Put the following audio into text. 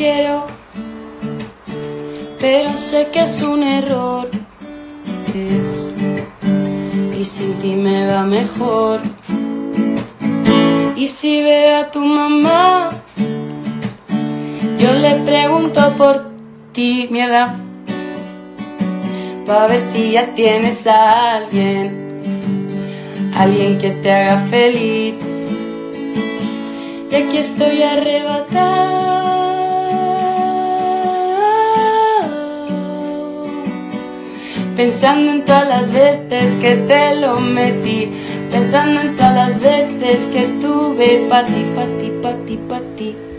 quiero, pero sé que es un error. y sin ti me va mejor. Y si ve a tu mamá, yo le pregunto por ti, mierda, para ver si ya tienes a alguien, alguien que te haga feliz. Y aquí estoy arrebatado, pensando en todas las veces que te lo metí, pensando en todas las veces que estuve pa' ti, pa' ti, pa' ti, pa' ti.